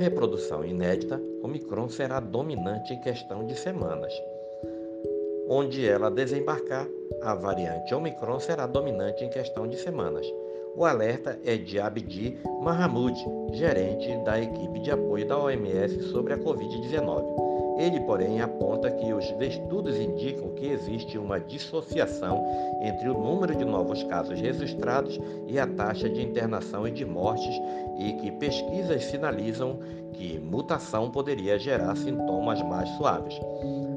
reprodução inédita, Omicron será dominante em questão de semanas. Onde ela desembarcar, a variante Omicron será dominante em questão de semanas. O alerta é de Abdi Mahmoud, gerente da equipe de apoio da OMS sobre a Covid-19. Ele, porém, aponta que os estudos indicam que existe uma dissociação entre o número de novos casos registrados e a taxa de internação e de mortes e que pesquisas sinalizam que mutação poderia gerar sintomas mais suaves.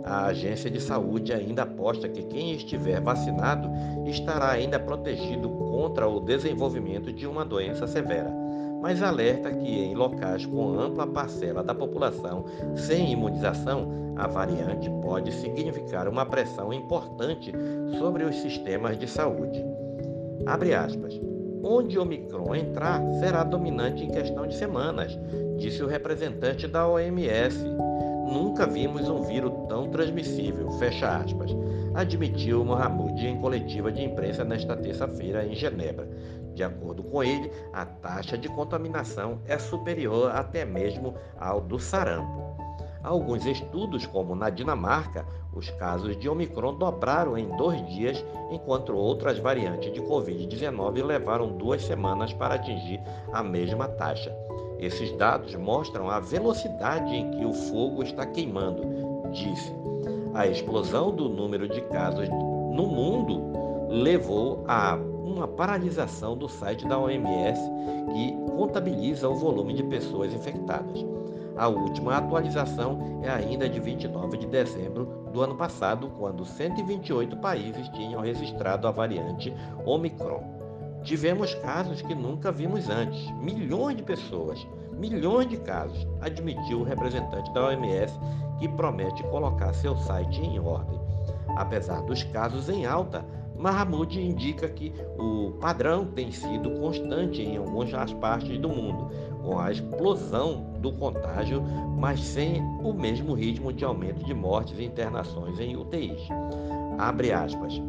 A agência de saúde ainda aposta que quem estiver vacinado estará ainda protegido contra o desenvolvimento de uma doença severa mas alerta que em locais com ampla parcela da população sem imunização, a variante pode significar uma pressão importante sobre os sistemas de saúde. Abre aspas. Onde Omicron entrar, será dominante em questão de semanas, disse o representante da OMS. Nunca vimos um vírus tão transmissível, fecha aspas, admitiu Mohamed em coletiva de imprensa nesta terça-feira em Genebra. De acordo com ele, a taxa de contaminação é superior até mesmo ao do sarampo. Alguns estudos, como na Dinamarca, os casos de Omicron dobraram em dois dias, enquanto outras variantes de Covid-19 levaram duas semanas para atingir a mesma taxa. Esses dados mostram a velocidade em que o fogo está queimando, disse. A explosão do número de casos no mundo levou a uma paralisação do site da OMS que contabiliza o volume de pessoas infectadas. A última atualização é ainda de 29 de dezembro do ano passado, quando 128 países tinham registrado a variante Omicron. Tivemos casos que nunca vimos antes, milhões de pessoas, milhões de casos, admitiu o representante da OMS, que promete colocar seu site em ordem. Apesar dos casos em alta, Mahamud indica que o padrão tem sido constante em algumas partes do mundo, com a explosão do contágio, mas sem o mesmo ritmo de aumento de mortes e internações em UTIs. Abre aspas.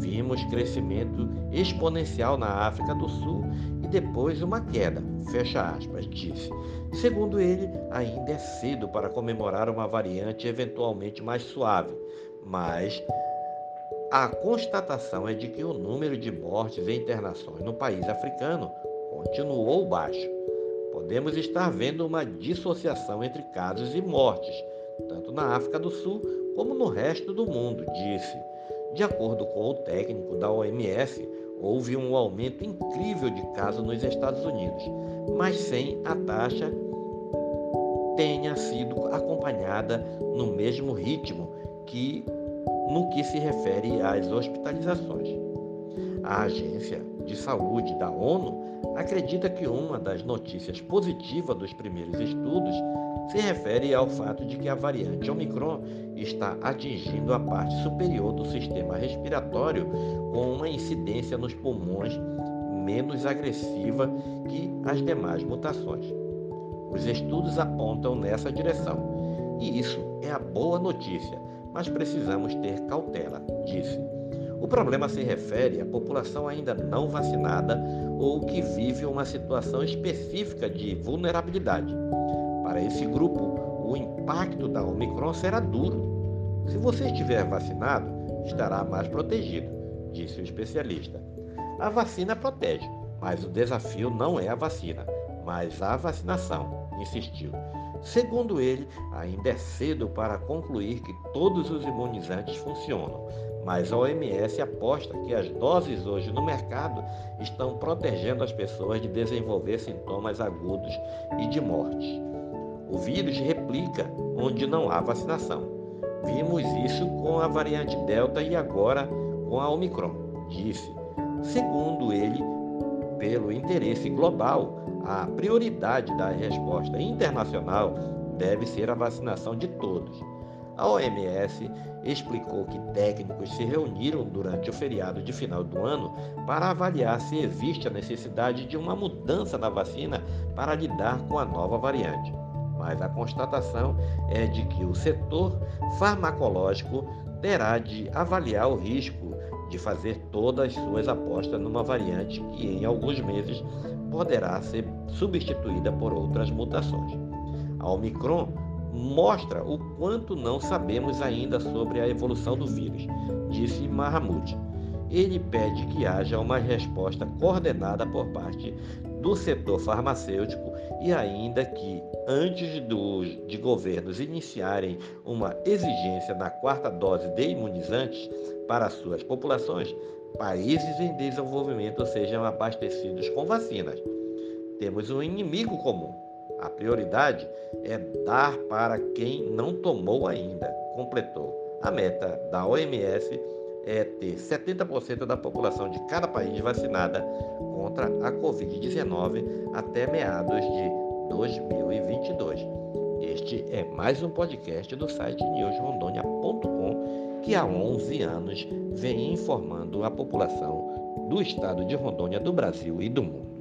Vimos crescimento exponencial na África do Sul e depois uma queda, fecha aspas, disse. Segundo ele, ainda é cedo para comemorar uma variante eventualmente mais suave, mas a constatação é de que o número de mortes e internações no país africano continuou baixo. Podemos estar vendo uma dissociação entre casos e mortes, tanto na África do Sul como no resto do mundo, disse. De acordo com o técnico da OMS, houve um aumento incrível de casos nos Estados Unidos, mas sem a taxa tenha sido acompanhada no mesmo ritmo que no que se refere às hospitalizações. A Agência de Saúde da ONU acredita que uma das notícias positivas dos primeiros estudos se refere ao fato de que a variante Omicron está atingindo a parte superior do sistema respiratório com uma incidência nos pulmões menos agressiva que as demais mutações. Os estudos apontam nessa direção, e isso é a boa notícia, mas precisamos ter cautela, disse. O problema se refere à população ainda não vacinada ou que vive uma situação específica de vulnerabilidade. Para esse grupo, o impacto da Omicron será duro. Se você estiver vacinado, estará mais protegido, disse o especialista. A vacina protege, mas o desafio não é a vacina, mas a vacinação, insistiu. Segundo ele, ainda é cedo para concluir que todos os imunizantes funcionam, mas a OMS aposta que as doses hoje no mercado estão protegendo as pessoas de desenvolver sintomas agudos e de morte. O vírus replica onde não há vacinação. Vimos isso com a variante Delta e agora com a Omicron, disse. Segundo ele, pelo interesse global, a prioridade da resposta internacional deve ser a vacinação de todos. A OMS explicou que técnicos se reuniram durante o feriado de final do ano para avaliar se existe a necessidade de uma mudança na vacina para lidar com a nova variante mas a constatação é de que o setor farmacológico terá de avaliar o risco de fazer todas as suas apostas numa variante que em alguns meses poderá ser substituída por outras mutações. A Omicron mostra o quanto não sabemos ainda sobre a evolução do vírus, disse Mahamud. Ele pede que haja uma resposta coordenada por parte do setor farmacêutico e ainda que, antes dos, de governos iniciarem uma exigência na quarta dose de imunizantes para suas populações, países em desenvolvimento sejam abastecidos com vacinas. Temos um inimigo comum. A prioridade é dar para quem não tomou ainda, completou. A meta da OMS é ter 70% da população de cada país vacinada contra a Covid-19 até meados de 2022. Este é mais um podcast do site newsrondônia.com que há 11 anos vem informando a população do estado de Rondônia, do Brasil e do mundo.